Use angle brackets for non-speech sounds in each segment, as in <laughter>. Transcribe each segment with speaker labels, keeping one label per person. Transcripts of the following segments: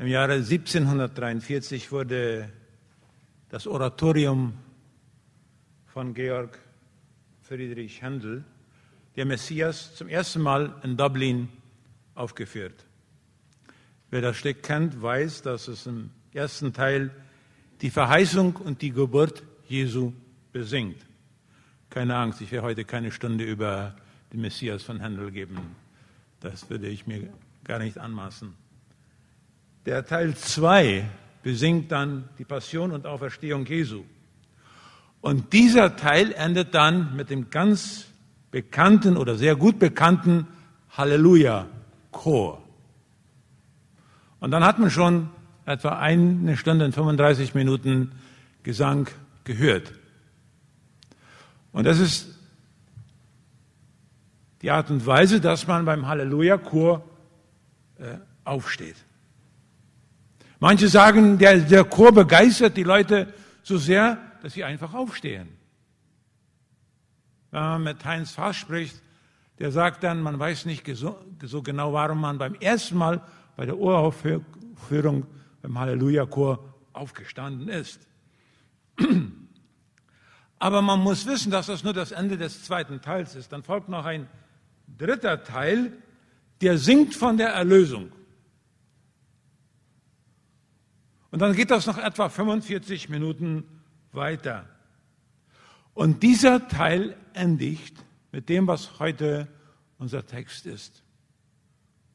Speaker 1: Im Jahre 1743 wurde das Oratorium von Georg Friedrich Händel, der Messias, zum ersten Mal in Dublin aufgeführt. Wer das Stück kennt, weiß, dass es im ersten Teil die Verheißung und die Geburt Jesu besingt. Keine Angst, ich werde heute keine Stunde über den Messias von Händel geben. Das würde ich mir gar nicht anmaßen. Der Teil 2 besingt dann die Passion und Auferstehung Jesu. Und dieser Teil endet dann mit dem ganz bekannten oder sehr gut bekannten Halleluja-Chor. Und dann hat man schon etwa eine Stunde und 35 Minuten Gesang gehört. Und das ist die Art und Weise, dass man beim Halleluja-Chor äh, aufsteht. Manche sagen, der, der Chor begeistert die Leute so sehr, dass sie einfach aufstehen. Wenn man mit Heinz Fass spricht, der sagt dann, man weiß nicht so, genau, warum man beim ersten Mal bei der Uraufführung beim Halleluja-Chor aufgestanden ist. <clears throat> Aber man muss wissen, dass das nur das Ende des zweiten Teils ist. Dann folgt noch ein dritter Teil, der singt von der Erlösung. Und dann geht das noch etwa 45 Minuten weiter. Und dieser Teil endigt mit dem, was heute unser Text ist.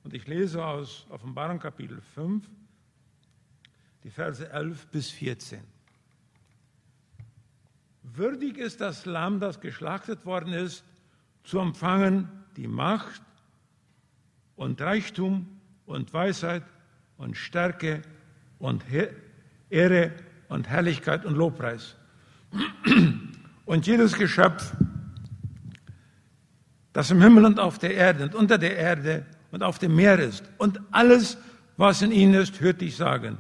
Speaker 1: Und ich lese aus Offenbarung Kapitel 5, die Verse 11 bis 14. Würdig ist das Lamm, das geschlachtet worden ist, zu empfangen die Macht und Reichtum und Weisheit und Stärke und Ehre und Herrlichkeit und Lobpreis. Und jedes Geschöpf, das im Himmel und auf der Erde und unter der Erde und auf dem Meer ist und alles, was in ihnen ist, hört dich sagen.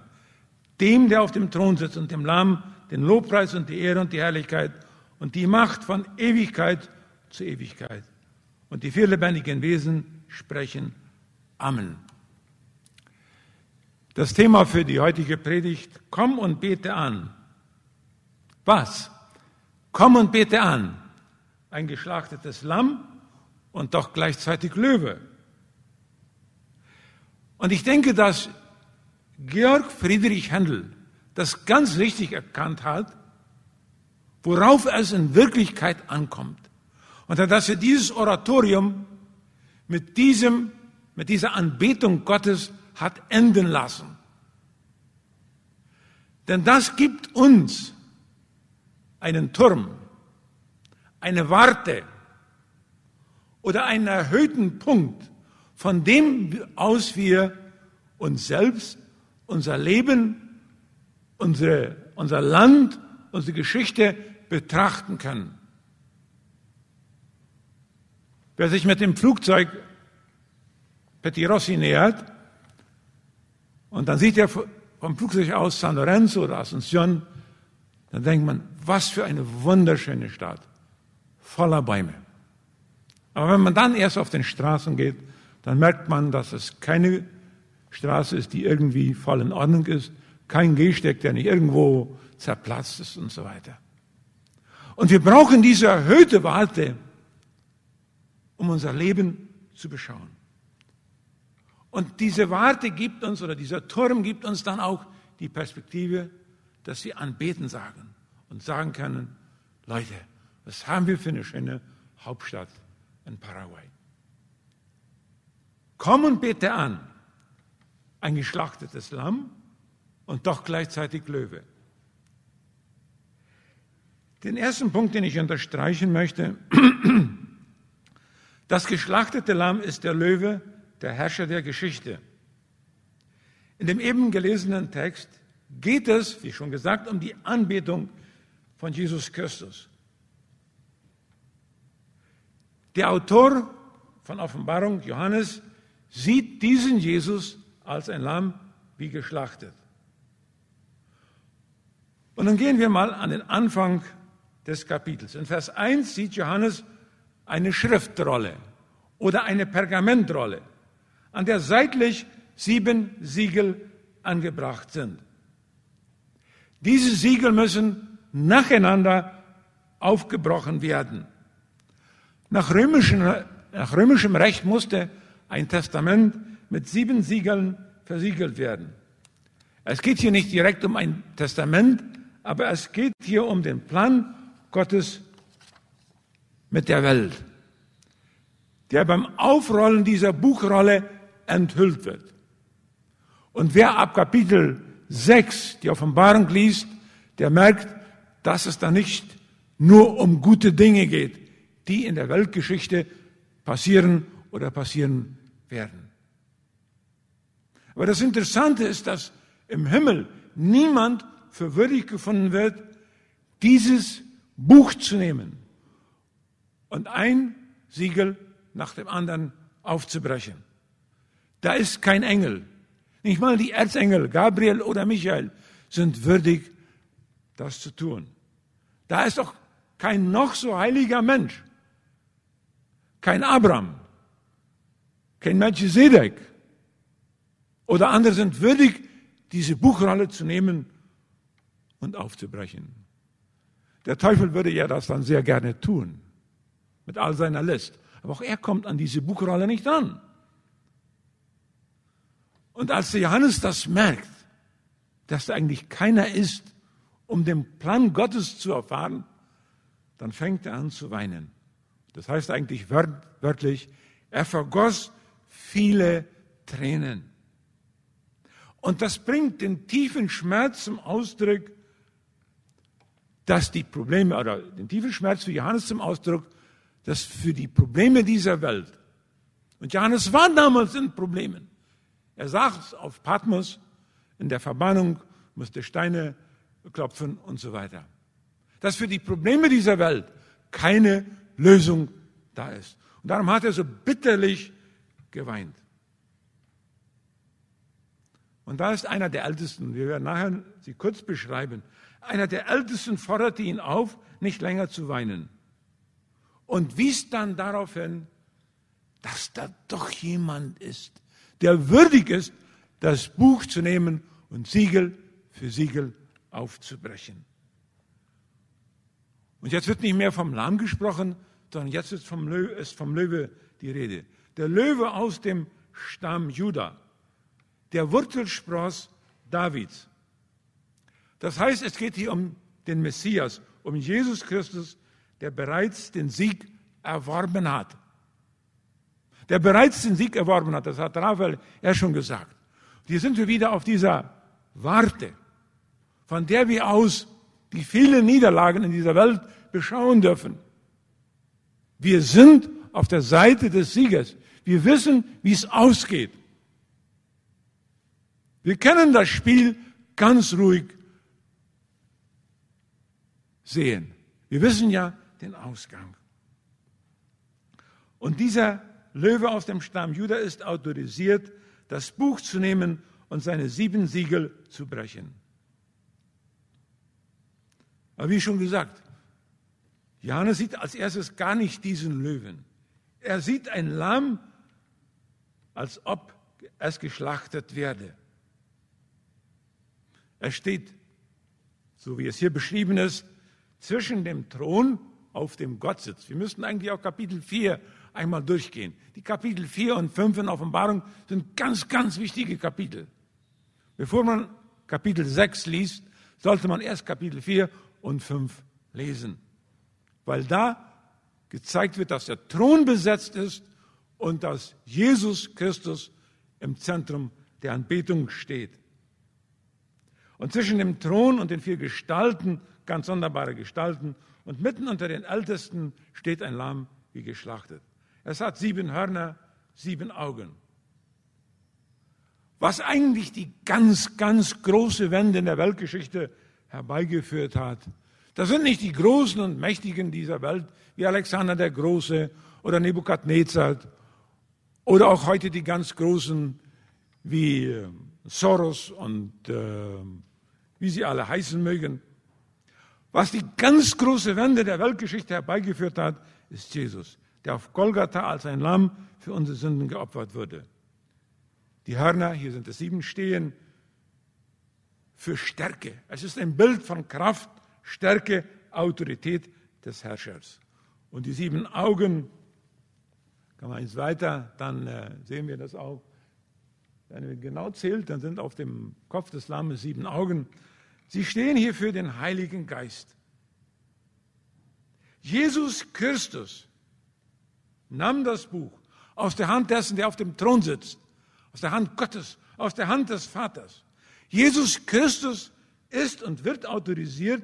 Speaker 1: Dem, der auf dem Thron sitzt und dem Lamm, den Lobpreis und die Ehre und die Herrlichkeit und die Macht von Ewigkeit zu Ewigkeit. Und die vier lebendigen Wesen sprechen Amen. Das Thema für die heutige Predigt, komm und bete an. Was? Komm und bete an. Ein geschlachtetes Lamm und doch gleichzeitig Löwe. Und ich denke, dass Georg Friedrich Händel das ganz richtig erkannt hat, worauf es in Wirklichkeit ankommt. Und dass er dieses Oratorium mit diesem, mit dieser Anbetung Gottes hat enden lassen. Denn das gibt uns einen Turm, eine Warte oder einen erhöhten Punkt, von dem aus wir uns selbst, unser Leben, unsere, unser Land, unsere Geschichte betrachten können. Wer sich mit dem Flugzeug Petirossi nähert, und dann sieht er vom Flugzeug aus San Lorenzo oder Asunción, dann denkt man, was für eine wunderschöne Stadt, voller Bäume. Aber wenn man dann erst auf den Straßen geht, dann merkt man, dass es keine Straße ist, die irgendwie voll in Ordnung ist, kein Gehsteig, der nicht irgendwo zerplatzt ist und so weiter. Und wir brauchen diese erhöhte Warte, um unser Leben zu beschauen. Und diese Warte gibt uns, oder dieser Turm gibt uns dann auch die Perspektive, dass wir anbeten sagen und sagen können, Leute, was haben wir für eine schöne Hauptstadt in Paraguay? Komm und bete an, ein geschlachtetes Lamm und doch gleichzeitig Löwe. Den ersten Punkt, den ich unterstreichen möchte, <clears throat> das geschlachtete Lamm ist der Löwe, der Herrscher der Geschichte. In dem eben gelesenen Text geht es, wie schon gesagt, um die Anbetung von Jesus Christus. Der Autor von Offenbarung, Johannes, sieht diesen Jesus als ein Lamm wie geschlachtet. Und dann gehen wir mal an den Anfang des Kapitels. In Vers 1 sieht Johannes eine Schriftrolle oder eine Pergamentrolle an der seitlich sieben Siegel angebracht sind. Diese Siegel müssen nacheinander aufgebrochen werden. Nach, nach römischem Recht musste ein Testament mit sieben Siegeln versiegelt werden. Es geht hier nicht direkt um ein Testament, aber es geht hier um den Plan Gottes mit der Welt, der beim Aufrollen dieser Buchrolle enthüllt wird. Und wer ab Kapitel 6 die Offenbarung liest, der merkt, dass es da nicht nur um gute Dinge geht, die in der Weltgeschichte passieren oder passieren werden. Aber das Interessante ist, dass im Himmel niemand für würdig gefunden wird, dieses Buch zu nehmen und ein Siegel nach dem anderen aufzubrechen. Da ist kein Engel. Nicht mal die Erzengel, Gabriel oder Michael, sind würdig, das zu tun. Da ist doch kein noch so heiliger Mensch, kein Abraham, kein Melchizedek oder andere sind würdig, diese Buchrolle zu nehmen und aufzubrechen. Der Teufel würde ja das dann sehr gerne tun, mit all seiner List. Aber auch er kommt an diese Buchrolle nicht ran. Und als Johannes das merkt, dass da eigentlich keiner ist, um den Plan Gottes zu erfahren, dann fängt er an zu weinen. Das heißt eigentlich wörtlich, er vergoss viele Tränen. Und das bringt den tiefen Schmerz zum Ausdruck, dass die Probleme, oder den tiefen Schmerz für Johannes zum Ausdruck, dass für die Probleme dieser Welt, und Johannes war damals in Problemen, er saß auf Patmos in der Verbannung, musste Steine klopfen und so weiter. Dass für die Probleme dieser Welt keine Lösung da ist. Und darum hat er so bitterlich geweint. Und da ist einer der Ältesten, wir werden nachher sie kurz beschreiben, einer der Ältesten forderte ihn auf, nicht länger zu weinen. Und wies dann darauf hin, dass da doch jemand ist, der würdig ist, das Buch zu nehmen und Siegel für Siegel aufzubrechen. Und jetzt wird nicht mehr vom Lamm gesprochen, sondern jetzt ist vom, Löwe, ist vom Löwe die Rede. Der Löwe aus dem Stamm Juda, der Wurzelspross Davids. Das heißt, es geht hier um den Messias, um Jesus Christus, der bereits den Sieg erworben hat. Der bereits den Sieg erworben hat, das hat Raphael ja schon gesagt. Hier sind wir wieder auf dieser Warte, von der wir aus die vielen Niederlagen in dieser Welt beschauen dürfen. Wir sind auf der Seite des Siegers. Wir wissen, wie es ausgeht. Wir kennen das Spiel ganz ruhig sehen. Wir wissen ja den Ausgang. Und dieser Löwe aus dem Stamm Juda ist autorisiert, das Buch zu nehmen und seine sieben Siegel zu brechen. Aber wie schon gesagt, Johannes sieht als erstes gar nicht diesen Löwen. Er sieht ein Lamm, als ob es geschlachtet werde. Er steht, so wie es hier beschrieben ist, zwischen dem Thron, auf dem Gott sitzt. Wir müssten eigentlich auch Kapitel 4 einmal durchgehen. Die Kapitel 4 und 5 in Offenbarung sind ganz, ganz wichtige Kapitel. Bevor man Kapitel 6 liest, sollte man erst Kapitel 4 und 5 lesen. Weil da gezeigt wird, dass der Thron besetzt ist und dass Jesus Christus im Zentrum der Anbetung steht. Und zwischen dem Thron und den vier Gestalten ganz sonderbare Gestalten. Und mitten unter den Ältesten steht ein Lamm wie geschlachtet. Es hat sieben Hörner, sieben Augen. Was eigentlich die ganz, ganz große Wende in der Weltgeschichte herbeigeführt hat, das sind nicht die Großen und Mächtigen dieser Welt, wie Alexander der Große oder Nebukadnezar oder auch heute die ganz Großen wie äh, Soros und äh, wie sie alle heißen mögen. Was die ganz große Wende der Weltgeschichte herbeigeführt hat, ist Jesus, der auf Golgatha als ein Lamm für unsere Sünden geopfert wurde. Die Hörner, hier sind es sieben, stehen für Stärke. Es ist ein Bild von Kraft, Stärke, Autorität des Herrschers. Und die sieben Augen, kann man jetzt weiter, dann äh, sehen wir das auch. Wenn wir genau zählt, dann sind auf dem Kopf des Lammes sieben Augen. Sie stehen hier für den Heiligen Geist. Jesus Christus nahm das Buch aus der Hand dessen, der auf dem Thron sitzt, aus der Hand Gottes, aus der Hand des Vaters. Jesus Christus ist und wird autorisiert,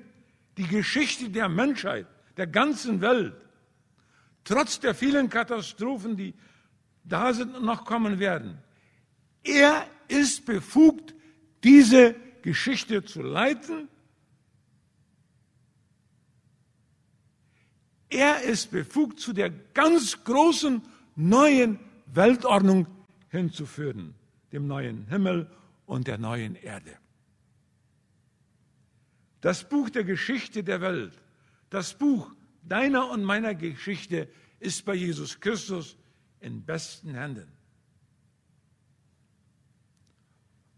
Speaker 1: die Geschichte der Menschheit, der ganzen Welt, trotz der vielen Katastrophen, die da sind und noch kommen werden. Er ist befugt, diese Geschichte zu leiten. Er ist befugt, zu der ganz großen neuen Weltordnung hinzuführen, dem neuen Himmel und der neuen Erde. Das Buch der Geschichte der Welt, das Buch deiner und meiner Geschichte ist bei Jesus Christus in besten Händen.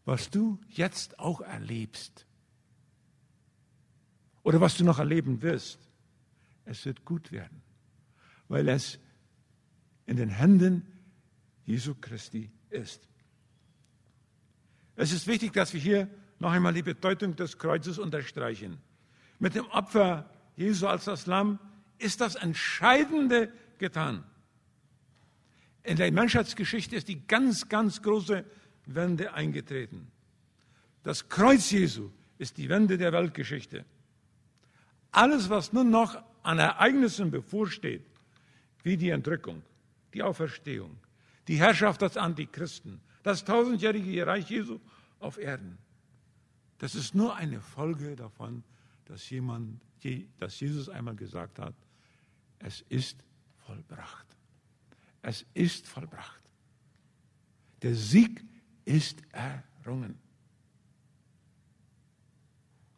Speaker 1: Was du jetzt auch erlebst oder was du noch erleben wirst, es wird gut werden, weil es in den Händen Jesu Christi ist. Es ist wichtig, dass wir hier noch einmal die Bedeutung des Kreuzes unterstreichen. Mit dem Opfer Jesu als das Lamm ist das Entscheidende getan. In der Menschheitsgeschichte ist die ganz, ganz große Wende eingetreten. Das Kreuz Jesu ist die Wende der Weltgeschichte. Alles, was nun noch an Ereignissen bevorsteht, wie die Entrückung, die Auferstehung, die Herrschaft des Antichristen, das tausendjährige Reich Jesu auf Erden, das ist nur eine Folge davon, dass, jemand, dass Jesus einmal gesagt hat, es ist vollbracht. Es ist vollbracht. Der Sieg ist errungen.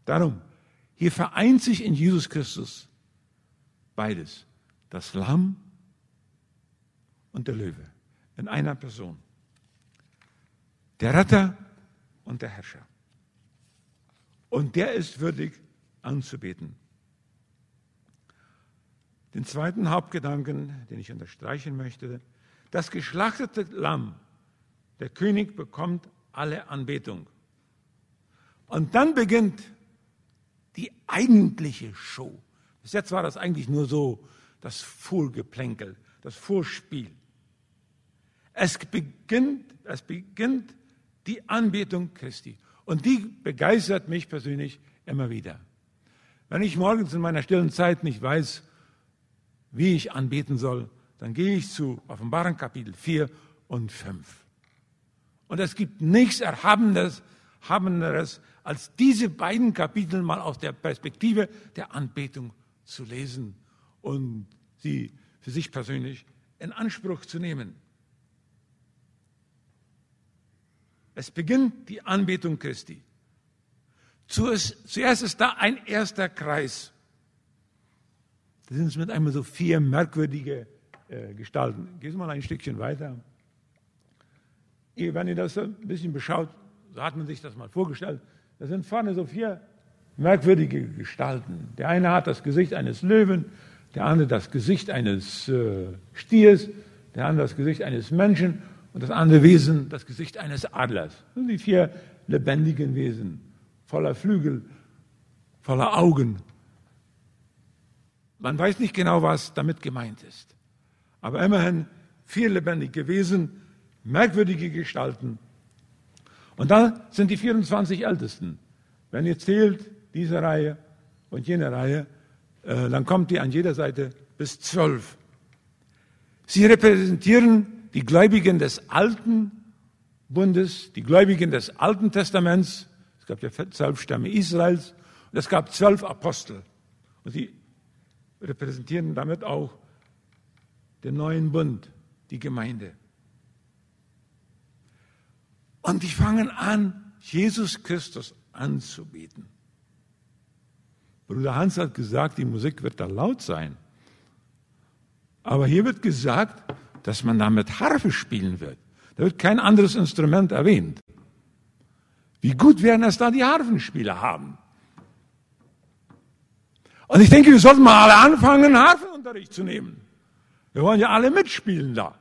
Speaker 1: Darum, hier vereint sich in Jesus Christus beides. Das Lamm und der Löwe in einer Person. Der Retter und der Herrscher. Und der ist würdig anzubeten. Den zweiten Hauptgedanken, den ich unterstreichen möchte, das geschlachtete Lamm, der König bekommt alle Anbetung. Und dann beginnt die eigentliche Show. Bis jetzt war das eigentlich nur so das Vorgeplänkel, das Vorspiel. Es beginnt, es beginnt die Anbetung Christi. Und die begeistert mich persönlich immer wieder. Wenn ich morgens in meiner stillen Zeit nicht weiß, wie ich anbeten soll, dann gehe ich zu Offenbarung Kapitel 4 und 5. Und es gibt nichts Erhabeneres, Erhabeneres als diese beiden Kapitel mal aus der Perspektive der Anbetung zu lesen und sie für sich persönlich in Anspruch zu nehmen. Es beginnt die Anbetung Christi. Zuerst ist da ein erster Kreis. Da sind es mit einmal so vier merkwürdige äh, Gestalten. Gehen Sie mal ein Stückchen weiter. Wenn ihr das ein bisschen beschaut, so hat man sich das mal vorgestellt. Da sind vorne so vier merkwürdige Gestalten. Der eine hat das Gesicht eines Löwen, der andere das Gesicht eines äh, Stiers, der andere das Gesicht eines Menschen und das andere Wesen das Gesicht eines Adlers. Das sind die vier lebendigen Wesen, voller Flügel, voller Augen. Man weiß nicht genau, was damit gemeint ist. Aber immerhin vier lebendige Wesen, merkwürdige Gestalten. Und dann sind die 24 Ältesten. Wenn ihr zählt, diese Reihe und jene Reihe, äh, dann kommt die an jeder Seite bis zwölf. Sie repräsentieren die Gläubigen des Alten Bundes, die Gläubigen des Alten Testaments. Es gab ja zwölf Stämme Israels und es gab zwölf Apostel. Und sie repräsentieren damit auch den neuen Bund, die Gemeinde. Und die fangen an, Jesus Christus anzubeten. Bruder Hans hat gesagt, die Musik wird da laut sein. Aber hier wird gesagt, dass man damit Harfe spielen wird. Da wird kein anderes Instrument erwähnt. Wie gut werden es da die Harfenspieler haben? Und ich denke, wir sollten mal alle anfangen, Harfenunterricht zu nehmen. Wir wollen ja alle mitspielen da.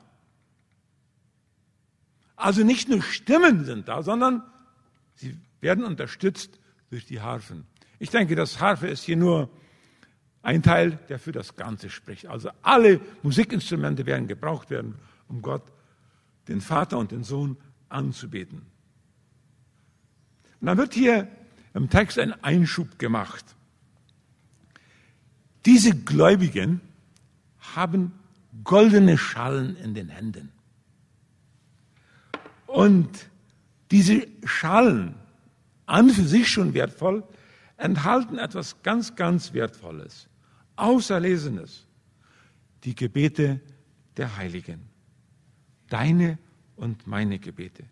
Speaker 1: Also nicht nur Stimmen sind da, sondern sie werden unterstützt durch die Harfen. Ich denke, das Harfe ist hier nur ein Teil, der für das Ganze spricht. Also alle Musikinstrumente werden gebraucht werden, um Gott, den Vater und den Sohn anzubeten. Und dann wird hier im Text ein Einschub gemacht. Diese Gläubigen haben goldene Schalen in den Händen. Und diese Schalen, an für sich schon wertvoll, enthalten etwas ganz, ganz Wertvolles, Außerlesenes, die Gebete der Heiligen, deine und meine Gebete.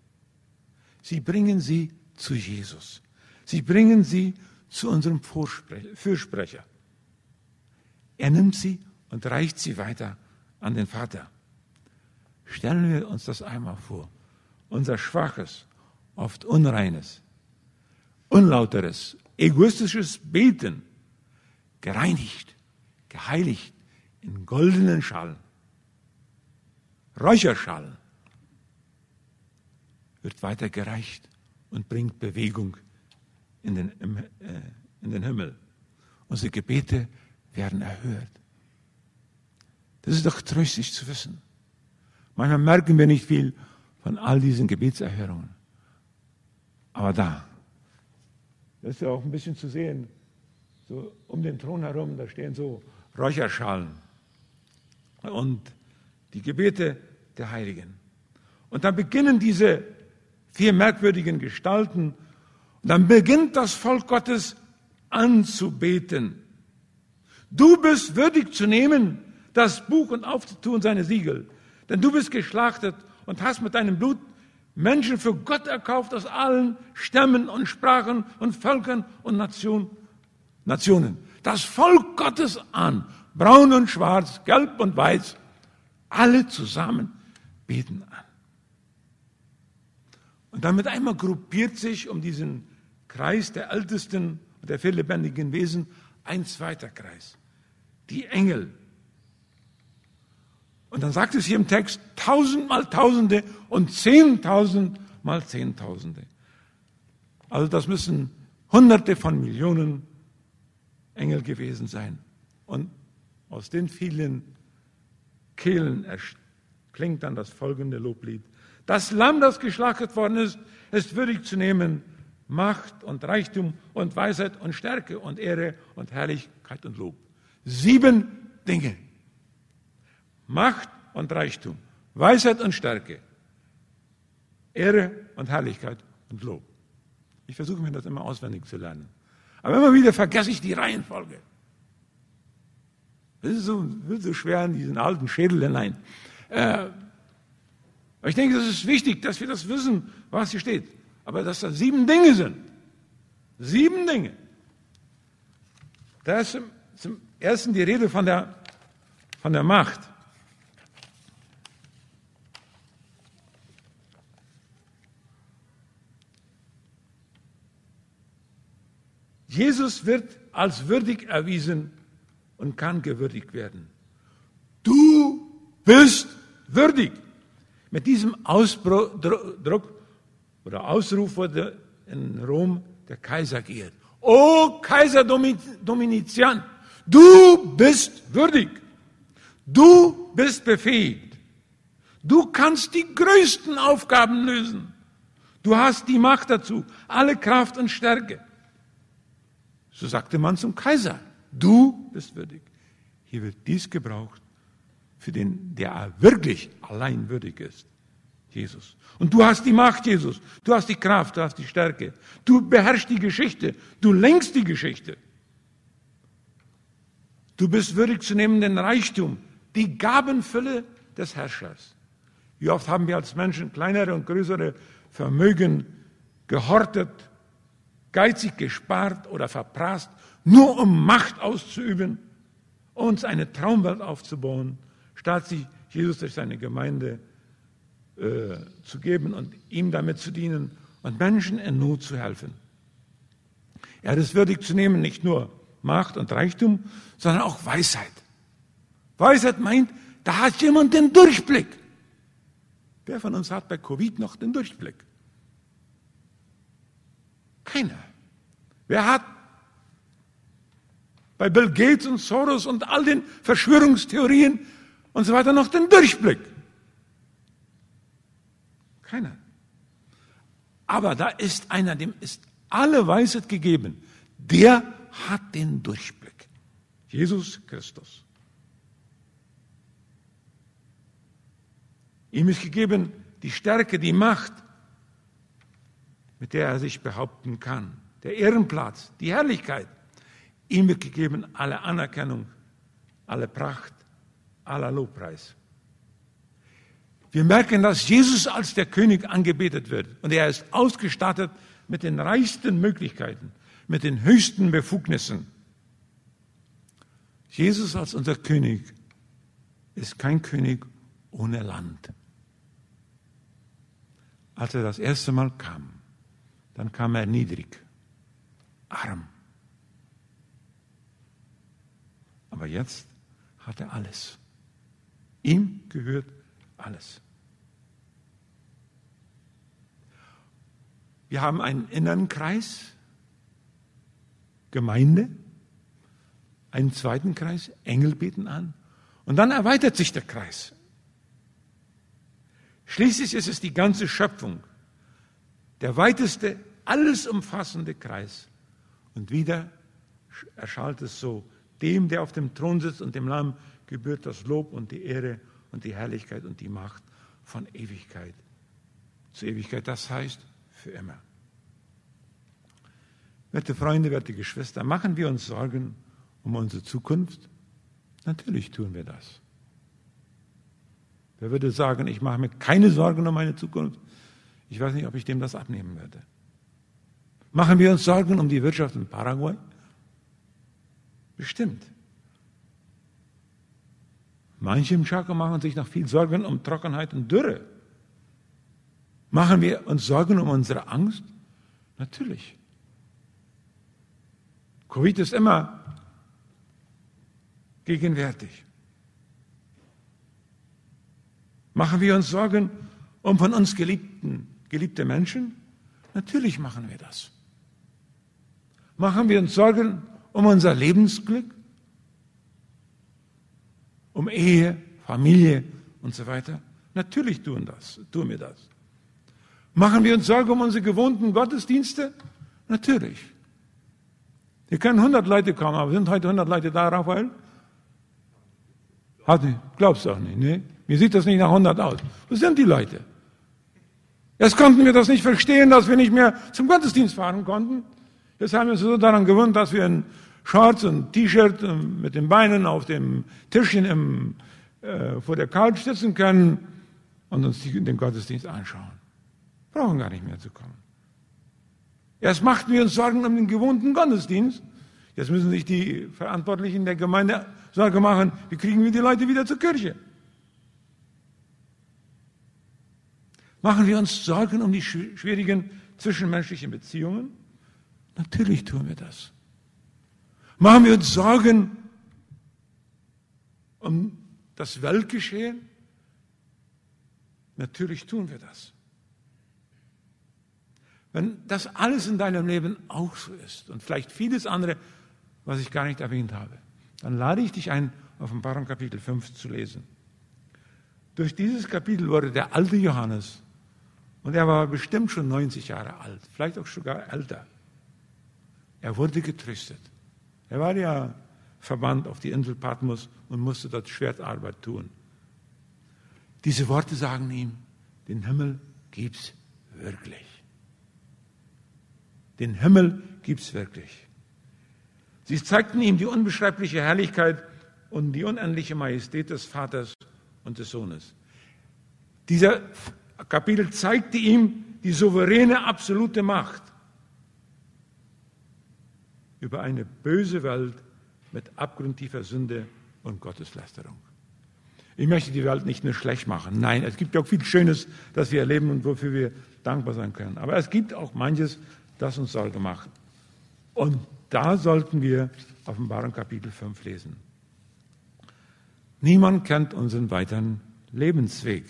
Speaker 1: Sie bringen sie zu Jesus. Sie bringen sie zu unserem Fürsprecher. Er nimmt sie und reicht sie weiter an den Vater. Stellen wir uns das einmal vor. Unser schwaches, oft unreines, unlauteres, egoistisches Beten, gereinigt, geheiligt in goldenen Schalen, Räucherschalen, wird weitergereicht und bringt Bewegung in den, äh, in den Himmel. Unsere Gebete werden erhört. Das ist doch tröstlich zu wissen. Manchmal merken wir nicht viel von all diesen Gebetserhörungen. Aber da, das ist ja auch ein bisschen zu sehen, so um den Thron herum, da stehen so Räucherschalen und die Gebete der Heiligen. Und dann beginnen diese vier merkwürdigen Gestalten und dann beginnt das Volk Gottes anzubeten. Du bist würdig zu nehmen das Buch und aufzutun seine Siegel. Denn du bist geschlachtet und hast mit deinem Blut Menschen für Gott erkauft aus allen Stämmen und Sprachen und Völkern und Nation, Nationen. Das Volk Gottes an, braun und schwarz, gelb und weiß, alle zusammen beten an. Und damit einmal gruppiert sich um diesen Kreis der Ältesten und der vierlebendigen Wesen ein zweiter Kreis die Engel. Und dann sagt es hier im Text tausendmal Tausende und zehntausend mal Zehntausende. Also das müssen Hunderte von Millionen Engel gewesen sein. Und aus den vielen Kehlen klingt dann das folgende Loblied. Das Lamm, das geschlachtet worden ist, ist würdig zu nehmen Macht und Reichtum und Weisheit und Stärke und Ehre und Herrlichkeit und Lob. Sieben Dinge. Macht und Reichtum, Weisheit und Stärke, Ehre und Herrlichkeit und Lob. Ich versuche mir das immer auswendig zu lernen. Aber immer wieder vergesse ich die Reihenfolge. Das ist so, wird so schwer in diesen alten Schädel hinein. Äh, ich denke, es ist wichtig, dass wir das wissen, was hier steht. Aber dass das sieben Dinge sind. Sieben Dinge. Da ist zum Ersten die Rede von der, von der Macht. Jesus wird als würdig erwiesen und kann gewürdigt werden. Du bist würdig. Mit diesem Ausdruck oder Ausruf wurde in Rom der Kaiser geehrt. O Kaiser Domitian, Du bist würdig. Du bist befähigt. Du kannst die größten Aufgaben lösen. Du hast die Macht dazu, alle Kraft und Stärke. So sagte man zum Kaiser, du bist würdig. Hier wird dies gebraucht für den, der wirklich allein würdig ist. Jesus. Und du hast die Macht, Jesus. Du hast die Kraft, du hast die Stärke. Du beherrschst die Geschichte. Du lenkst die Geschichte. Du bist würdig zu nehmen den Reichtum, die Gabenfülle des Herrschers. Wie oft haben wir als Menschen kleinere und größere Vermögen gehortet, geizig gespart oder verprasst, nur um Macht auszuüben, uns eine Traumwelt aufzubauen, statt sich Jesus durch seine Gemeinde äh, zu geben und ihm damit zu dienen und Menschen in Not zu helfen. Er ist würdig zu nehmen, nicht nur Macht und Reichtum, sondern auch Weisheit. Weisheit meint, da hat jemand den Durchblick. Wer von uns hat bei Covid noch den Durchblick? Keiner. Wer hat bei Bill Gates und Soros und all den Verschwörungstheorien und so weiter noch den Durchblick? Keiner. Aber da ist einer, dem ist alle Weisheit gegeben. Der hat den Durchblick. Jesus Christus. Ihm ist gegeben die Stärke, die Macht, mit der er sich behaupten kann. Der Ehrenplatz, die Herrlichkeit. Ihm wird gegeben alle Anerkennung, alle Pracht, aller Lobpreis. Wir merken, dass Jesus als der König angebetet wird und er ist ausgestattet mit den reichsten Möglichkeiten, mit den höchsten Befugnissen. Jesus als unser König ist kein König ohne Land. Als er das erste Mal kam, dann kam er niedrig, arm. Aber jetzt hat er alles. Ihm gehört alles. Wir haben einen inneren Kreis, Gemeinde, einen zweiten Kreis, Engel beten an, und dann erweitert sich der Kreis. Schließlich ist es die ganze Schöpfung, der weiteste, alles umfassende Kreis. Und wieder erschallt es so, dem, der auf dem Thron sitzt und dem Lamm gebührt das Lob und die Ehre und die Herrlichkeit und die Macht von Ewigkeit zu Ewigkeit. Das heißt für immer. Werte Freunde, werte Geschwister, machen wir uns Sorgen um unsere Zukunft? Natürlich tun wir das. Wer würde sagen, ich mache mir keine Sorgen um meine Zukunft? Ich weiß nicht, ob ich dem das abnehmen würde. Machen wir uns Sorgen um die Wirtschaft in Paraguay? Bestimmt. Manche im Chaco machen sich noch viel Sorgen um Trockenheit und Dürre. Machen wir uns Sorgen um unsere Angst? Natürlich. Covid ist immer gegenwärtig. Machen wir uns Sorgen um von uns geliebten, geliebte Menschen? Natürlich machen wir das. Machen wir uns Sorgen um unser Lebensglück? Um Ehe, Familie und so weiter? Natürlich tun das, tun wir das. Machen wir uns Sorgen um unsere gewohnten Gottesdienste? Natürlich. Hier können 100 Leute kommen, aber sind heute 100 Leute da, Raphael? Hat, glaubst du auch nicht, ne? Mir sieht das nicht nach 100 aus. Wo sind die Leute? Erst konnten wir das nicht verstehen, dass wir nicht mehr zum Gottesdienst fahren konnten. Jetzt haben wir uns so daran gewöhnt, dass wir in Shorts und T-Shirt mit den Beinen auf dem Tischchen im, äh, vor der Couch sitzen können und uns den Gottesdienst anschauen. Brauchen gar nicht mehr zu kommen. Erst machten wir uns Sorgen um den gewohnten Gottesdienst. Jetzt müssen sich die Verantwortlichen der Gemeinde Sorge machen, wie kriegen wir die Leute wieder zur Kirche? Machen wir uns Sorgen um die schwierigen zwischenmenschlichen Beziehungen? Natürlich tun wir das. Machen wir uns Sorgen um das Weltgeschehen? Natürlich tun wir das. Wenn das alles in deinem Leben auch so ist und vielleicht vieles andere, was ich gar nicht erwähnt habe, dann lade ich dich ein, Offenbarung Kapitel 5 zu lesen. Durch dieses Kapitel wurde der alte Johannes und er war bestimmt schon 90 Jahre alt, vielleicht auch sogar älter. Er wurde getröstet. Er war ja verbannt auf die Insel Patmos und musste dort Schwertarbeit tun. Diese Worte sagen ihm, den Himmel gibt's wirklich. Den Himmel gibt's wirklich. Sie zeigten ihm die unbeschreibliche Herrlichkeit und die unendliche Majestät des Vaters und des Sohnes. Dieser Kapitel zeigte ihm die souveräne, absolute Macht über eine böse Welt mit abgrundtiefer Sünde und Gotteslästerung. Ich möchte die Welt nicht nur schlecht machen. Nein, es gibt ja auch viel Schönes, das wir erleben und wofür wir dankbar sein können. Aber es gibt auch manches, das uns Sorge macht. Und da sollten wir Offenbarung Kapitel 5 lesen. Niemand kennt unseren weiteren Lebensweg.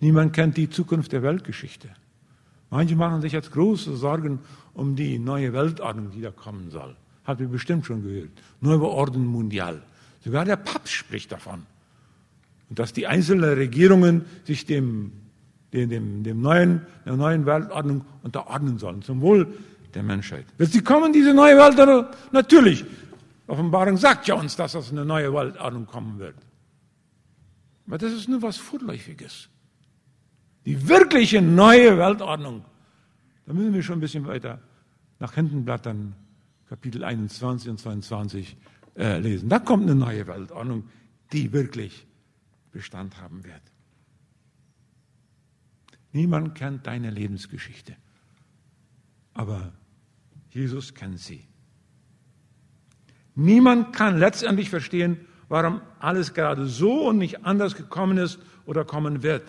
Speaker 1: Niemand kennt die Zukunft der Weltgeschichte. Manche machen sich jetzt große Sorgen um die neue Weltordnung, die da kommen soll. Habt ihr bestimmt schon gehört. Neue Ordnung mundial. Sogar der Papst spricht davon. Und dass die einzelnen Regierungen sich dem, dem, dem, dem neuen, der neuen Weltordnung unterordnen sollen, zum Wohl der Menschheit. Wird sie kommen, diese neue Weltordnung? Natürlich. Offenbarung sagt ja uns, dass das eine neue Weltordnung kommen wird. Aber das ist nur was Vorläufiges. Die wirkliche neue Weltordnung, da müssen wir schon ein bisschen weiter nach hinten blättern, Kapitel 21 und 22 äh, lesen. Da kommt eine neue Weltordnung, die wirklich Bestand haben wird. Niemand kennt deine Lebensgeschichte, aber Jesus kennt sie. Niemand kann letztendlich verstehen, warum alles gerade so und nicht anders gekommen ist oder kommen wird.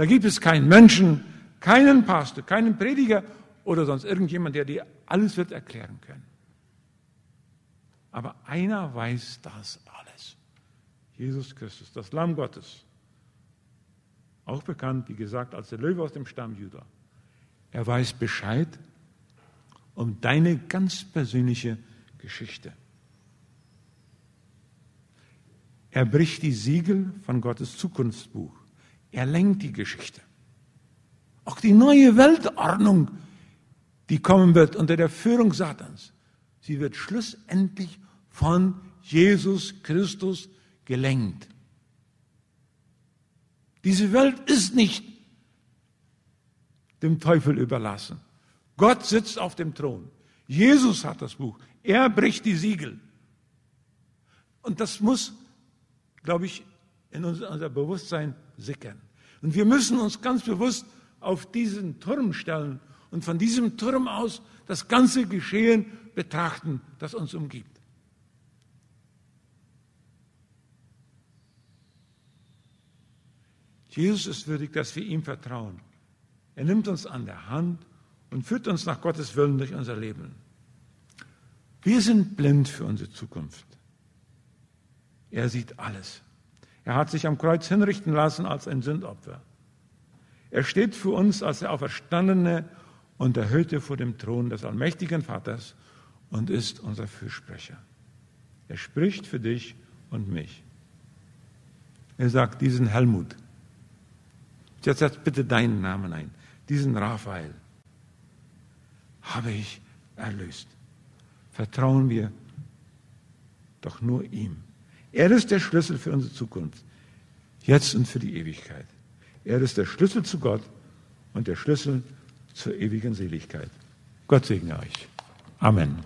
Speaker 1: Da gibt es keinen Menschen, keinen Pastor, keinen Prediger oder sonst irgendjemand, der dir alles wird erklären können. Aber einer weiß das alles. Jesus Christus, das Lamm Gottes. Auch bekannt, wie gesagt, als der Löwe aus dem Stamm Judah. Er weiß Bescheid um deine ganz persönliche Geschichte. Er bricht die Siegel von Gottes Zukunftsbuch. Er lenkt die Geschichte. Auch die neue Weltordnung, die kommen wird unter der Führung Satans, sie wird schlussendlich von Jesus Christus gelenkt. Diese Welt ist nicht dem Teufel überlassen. Gott sitzt auf dem Thron. Jesus hat das Buch. Er bricht die Siegel. Und das muss, glaube ich, in unser Bewusstsein sickern. Und wir müssen uns ganz bewusst auf diesen Turm stellen und von diesem Turm aus das ganze Geschehen betrachten, das uns umgibt. Jesus ist würdig, dass wir ihm vertrauen. Er nimmt uns an der Hand und führt uns nach Gottes Willen durch unser Leben. Wir sind blind für unsere Zukunft. Er sieht alles. Er hat sich am Kreuz hinrichten lassen als ein Sündopfer. Er steht für uns als der Auferstandene und Erhöhte vor dem Thron des allmächtigen Vaters und ist unser Fürsprecher. Er spricht für dich und mich. Er sagt diesen Helmut, Jetzt setz bitte deinen Namen ein. Diesen Raphael habe ich erlöst. Vertrauen wir doch nur ihm. Er ist der Schlüssel für unsere Zukunft, jetzt und für die Ewigkeit. Er ist der Schlüssel zu Gott und der Schlüssel zur ewigen Seligkeit. Gott segne euch. Amen.